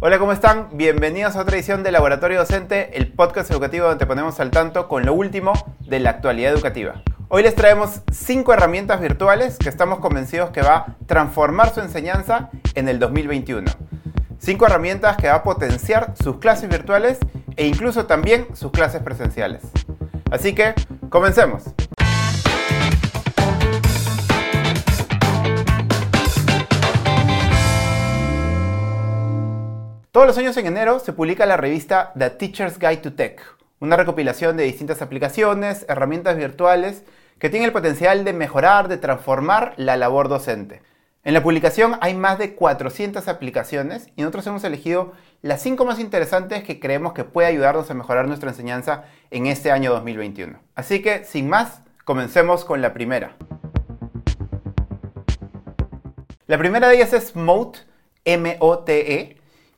Hola, ¿cómo están? Bienvenidos a otra edición de Laboratorio Docente, el podcast educativo donde te ponemos al tanto con lo último de la actualidad educativa. Hoy les traemos cinco herramientas virtuales que estamos convencidos que va a transformar su enseñanza en el 2021. Cinco herramientas que va a potenciar sus clases virtuales e incluso también sus clases presenciales. Así que, comencemos. Todos los años en enero se publica la revista The Teacher's Guide to Tech, una recopilación de distintas aplicaciones, herramientas virtuales que tienen el potencial de mejorar, de transformar la labor docente. En la publicación hay más de 400 aplicaciones y nosotros hemos elegido las 5 más interesantes que creemos que puede ayudarnos a mejorar nuestra enseñanza en este año 2021. Así que, sin más, comencemos con la primera. La primera de ellas es Mote,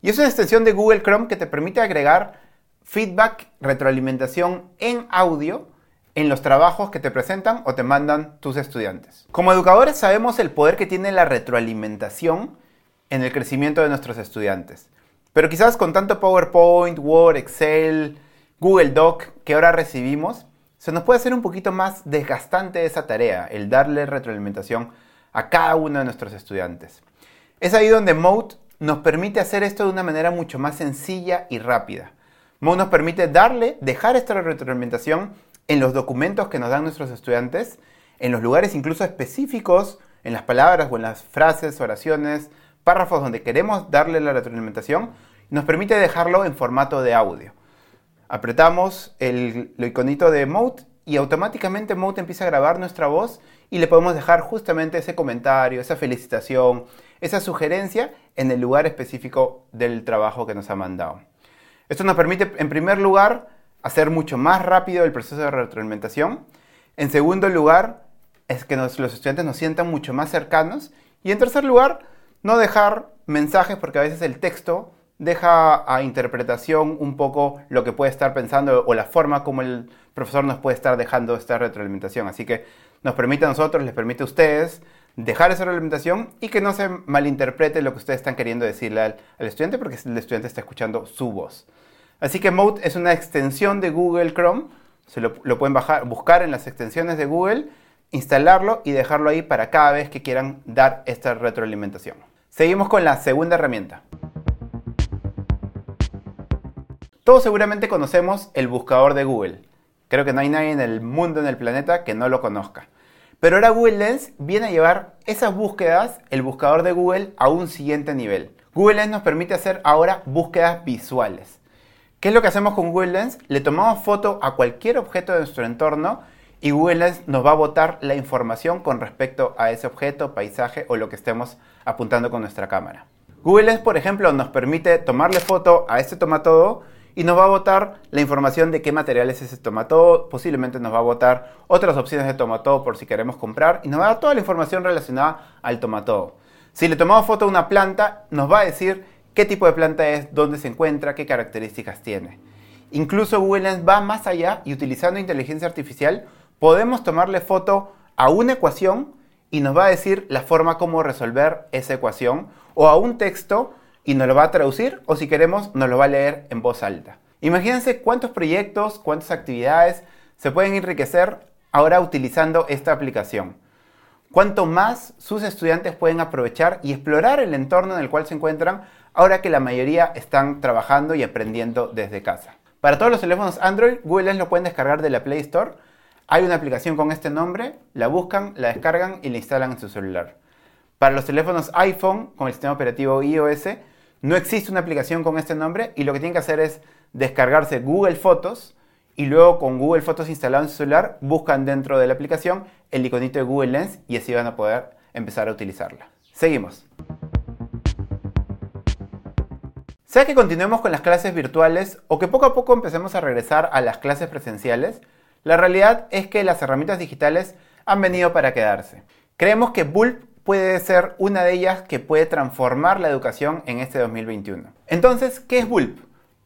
y es una extensión de Google Chrome que te permite agregar feedback, retroalimentación en audio en los trabajos que te presentan o te mandan tus estudiantes. Como educadores sabemos el poder que tiene la retroalimentación en el crecimiento de nuestros estudiantes. Pero quizás con tanto PowerPoint, Word, Excel, Google Doc que ahora recibimos, se nos puede hacer un poquito más desgastante esa tarea, el darle retroalimentación a cada uno de nuestros estudiantes. Es ahí donde Mode nos permite hacer esto de una manera mucho más sencilla y rápida. Mode nos permite darle, dejar esta retroalimentación en los documentos que nos dan nuestros estudiantes, en los lugares incluso específicos, en las palabras o en las frases, oraciones, párrafos donde queremos darle la retroalimentación, nos permite dejarlo en formato de audio. Apretamos el, iconito de Mode y automáticamente Mode empieza a grabar nuestra voz y le podemos dejar justamente ese comentario, esa felicitación, esa sugerencia en el lugar específico del trabajo que nos ha mandado. Esto nos permite, en primer lugar, hacer mucho más rápido el proceso de retroalimentación. En segundo lugar, es que los estudiantes nos sientan mucho más cercanos. Y en tercer lugar, no dejar mensajes porque a veces el texto deja a interpretación un poco lo que puede estar pensando o la forma como el profesor nos puede estar dejando esta retroalimentación. Así que nos permite a nosotros, les permite a ustedes dejar esa retroalimentación y que no se malinterprete lo que ustedes están queriendo decirle al, estudiante porque el estudiante está escuchando su voz. Así que Mode es una extensión de Google Chrome. Se lo, pueden buscar en las extensiones de Google, instalarlo y dejarlo ahí para cada vez que quieran dar esta retroalimentación. Seguimos con la segunda herramienta. Todos seguramente conocemos el buscador de Google. Creo que no hay nadie en el mundo, en el planeta, que no lo conozca. Pero ahora Google Lens viene a llevar esas búsquedas, el buscador de Google, a un siguiente nivel. Google Lens nos permite hacer ahora búsquedas visuales. ¿Qué es lo que hacemos con Google Lens? Le tomamos foto a cualquier objeto de nuestro entorno y Google Lens nos va a botar la información con respecto a ese objeto, paisaje o lo que estemos apuntando con nuestra cámara. Google Lens, por ejemplo, nos permite tomarle foto a este tomatodo y nos va a botar la información de qué material es ese tomatodo, posiblemente nos va a botar otras opciones de tomatodo por si queremos comprar y nos va a dar toda la información relacionada al tomatodo. Si le tomamos foto a una planta, nos va a decir qué tipo de planta es, dónde se encuentra, qué características tiene. Incluso Google Lens va más allá y utilizando inteligencia artificial podemos tomarle foto a una ecuación y nos va a decir la forma como resolver esa ecuación o a un texto y nos lo va a traducir o si queremos nos lo va a leer en voz alta. Imagínense cuántos proyectos, cuántas actividades se pueden enriquecer ahora utilizando esta aplicación. Cuánto más sus estudiantes pueden aprovechar y explorar el entorno en el cual se encuentran ahora que la mayoría están trabajando y aprendiendo desde casa. Para todos los teléfonos Android, Google Lens lo pueden descargar de la Play Store. Hay una aplicación con este nombre, la buscan, la descargan y la instalan en su celular. Para los teléfonos iPhone con el sistema operativo iOS, no existe una aplicación con este nombre y lo que tienen que hacer es descargarse Google Fotos y luego con Google Fotos instalado en su celular buscan dentro de la aplicación el iconito de Google Lens y así van a poder empezar a utilizarla. Seguimos. Sea que continuemos con las clases virtuales o que poco a poco empecemos a regresar a las clases presenciales, la realidad es que las herramientas digitales han venido para quedarse. Creemos que Bulb puede ser una de ellas que puede transformar la educación en este 2021. Entonces, ¿qué es Bulb?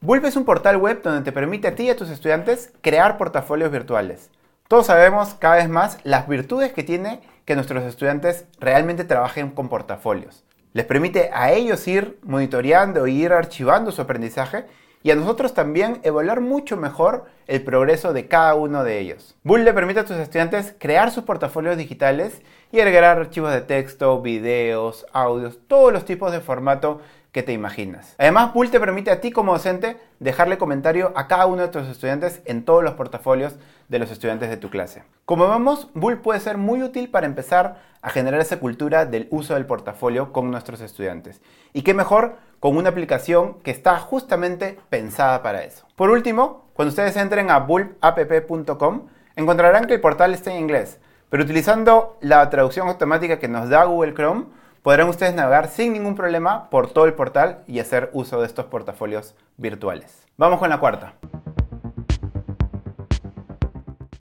Bulb es un portal web donde te permite a ti y a tus estudiantes crear portafolios virtuales. Todos sabemos cada vez más las virtudes que tiene que nuestros estudiantes realmente trabajen con portafolios. Les permite a ellos ir monitoreando e ir archivando su aprendizaje y a nosotros también evaluar mucho mejor el progreso de cada uno de ellos. Bull le permite a tus estudiantes crear sus portafolios digitales y agregar archivos de texto, videos, audios, todos los tipos de formato que te imaginas. Además, Bull te permite a ti como docente dejarle comentario a cada uno de tus estudiantes en todos los portafolios de los estudiantes de tu clase. Como vemos, Bull puede ser muy útil para empezar a generar esa cultura del uso del portafolio con nuestros estudiantes. Y qué mejor con una aplicación que está justamente pensada para eso. Por último, cuando ustedes entren a bullapp.com, encontrarán que el portal está en inglés, pero utilizando la traducción automática que nos da Google Chrome, podrán ustedes navegar sin ningún problema por todo el portal y hacer uso de estos portafolios virtuales. Vamos con la cuarta.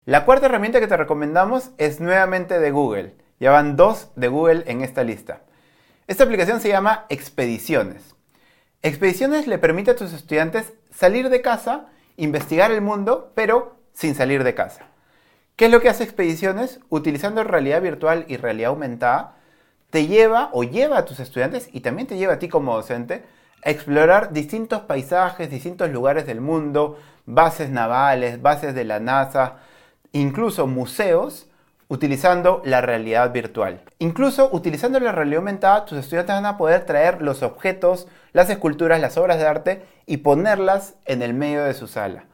La cuarta herramienta que te recomendamos es nuevamente de Google. Ya van dos de Google en esta lista. Esta aplicación se llama Expediciones. Expediciones le permite a tus estudiantes salir de casa, investigar el mundo, pero sin salir de casa. ¿Qué es lo que hace Expediciones? Utilizando realidad virtual y realidad aumentada, te lleva o lleva a tus estudiantes y también te lleva a ti como docente a explorar distintos paisajes, distintos lugares del mundo, bases navales, bases de la NASA, incluso museos, utilizando la realidad virtual. Incluso utilizando la realidad aumentada, tus estudiantes van a poder traer los objetos, las esculturas, las obras de arte y ponerlas en el medio de su sala.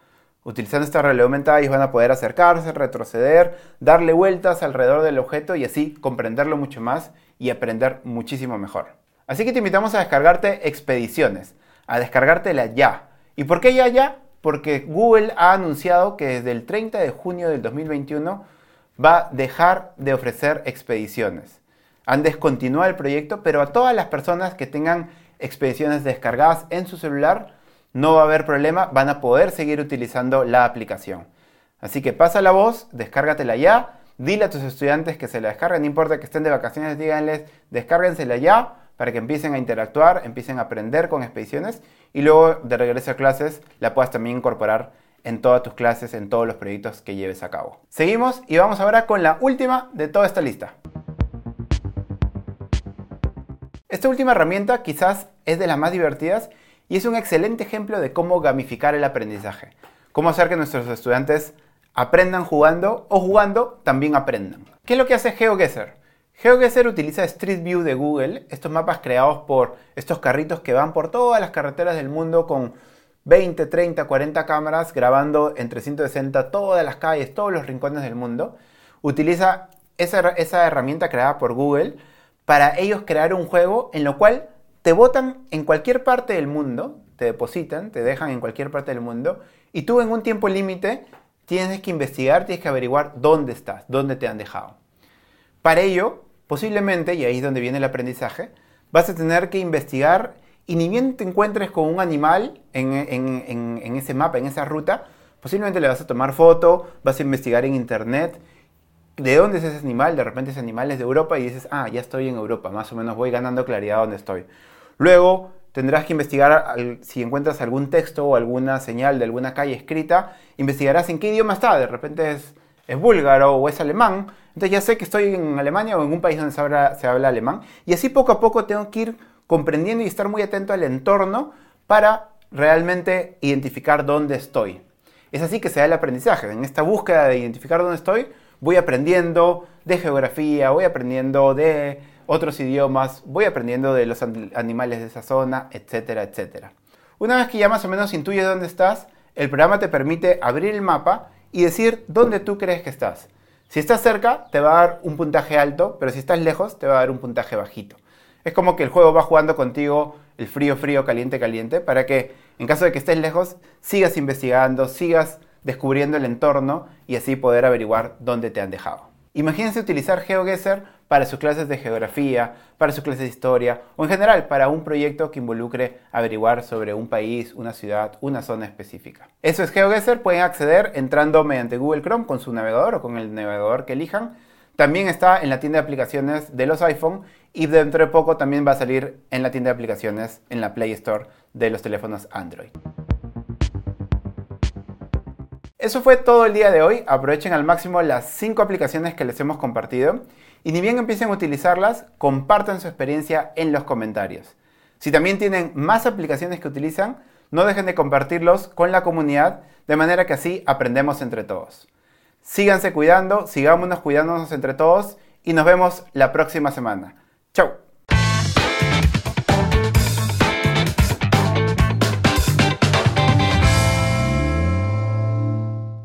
Utilizando esta realidad aumentada ellos van a poder acercarse, retroceder, darle vueltas alrededor del objeto y así comprenderlo mucho más y aprender muchísimo mejor. Así que te invitamos a descargarte Expediciones, a descargártela ya. ¿Y por qué ya ya? Porque Google ha anunciado que desde el 30 de junio del 2021 va a dejar de ofrecer expediciones. Han descontinuado el proyecto, pero a todas las personas que tengan expediciones descargadas en su celular, no va a haber problema, van a poder seguir utilizando la aplicación. Así que pasa la voz, descárgatela ya, dile a tus estudiantes que se la descarguen, no importa que estén de vacaciones, díganles, descárguensela ya para que empiecen a interactuar, empiecen a aprender con expediciones y luego de regreso a clases la puedas también incorporar en todas tus clases, en todos los proyectos que lleves a cabo. Seguimos y vamos ahora con la última de toda esta lista. Esta última herramienta quizás es de las más divertidas y es un excelente ejemplo de cómo gamificar el aprendizaje. Cómo hacer que nuestros estudiantes aprendan jugando o jugando también aprendan. ¿Qué es lo que hace GeoGuessr? GeoGuessr utiliza Street View de Google, estos mapas creados por estos carritos que van por todas las carreteras del mundo con 20, 30, 40 cámaras grabando en 360 todas las calles, todos los rincones del mundo. Utiliza esa, esa herramienta creada por Google para ellos crear un juego en lo cual te votan en cualquier parte del mundo, te depositan, te dejan en cualquier parte del mundo, y tú en un tiempo límite tienes que investigar, tienes que averiguar dónde estás, dónde te han dejado. Para ello, posiblemente, y ahí es donde viene el aprendizaje, vas a tener que investigar y ni bien te encuentres con un animal en, ese mapa, en esa ruta, posiblemente le vas a tomar foto, vas a investigar en internet de dónde es ese animal, de repente ese animal es de Europa y dices, ah, ya estoy en Europa, más o menos voy ganando claridad dónde estoy. Luego tendrás que investigar si encuentras algún texto o alguna señal de alguna calle escrita, investigarás en qué idioma está, de repente es, es búlgaro o es alemán, entonces ya sé que estoy en Alemania o en un país donde habla, se habla alemán, y así poco a poco tengo que ir comprendiendo y estar muy atento al entorno para realmente identificar dónde estoy. Es así que se da el aprendizaje. En esta búsqueda de identificar dónde estoy, voy aprendiendo de geografía, voy aprendiendo de otros idiomas, voy aprendiendo de los animales de esa zona, etcétera, etcétera. Una vez que ya más o menos intuyes dónde estás, el programa te permite abrir el mapa y decir dónde tú crees que estás. Si estás cerca, te va a dar un puntaje alto, pero si estás lejos, te va a dar un puntaje bajito. Es como que el juego va jugando contigo el frío, frío, caliente, caliente, para que en caso de que estés lejos, sigas investigando, sigas descubriendo el entorno y así poder averiguar dónde te han dejado. Imagínense utilizar GeoGuessr para sus clases de geografía, para sus clases de historia o en general para un proyecto que involucre averiguar sobre un país, una ciudad, una zona específica. Eso es GeoGuessr, pueden acceder entrando mediante Google Chrome con su navegador o con el navegador que elijan. También está en la tienda de aplicaciones de los iPhone y dentro de poco también va a salir en la tienda de aplicaciones en la Play Store de los teléfonos Android. Eso fue todo el día de hoy. Aprovechen al máximo las 5 aplicaciones que les hemos compartido y ni bien empiecen a utilizarlas, compartan su experiencia en los comentarios. Si también tienen más aplicaciones que utilizan, no dejen de compartirlos con la comunidad de manera que así aprendemos entre todos. Síganse cuidando, sigámonos cuidándonos entre todos y nos vemos la próxima semana. Chau.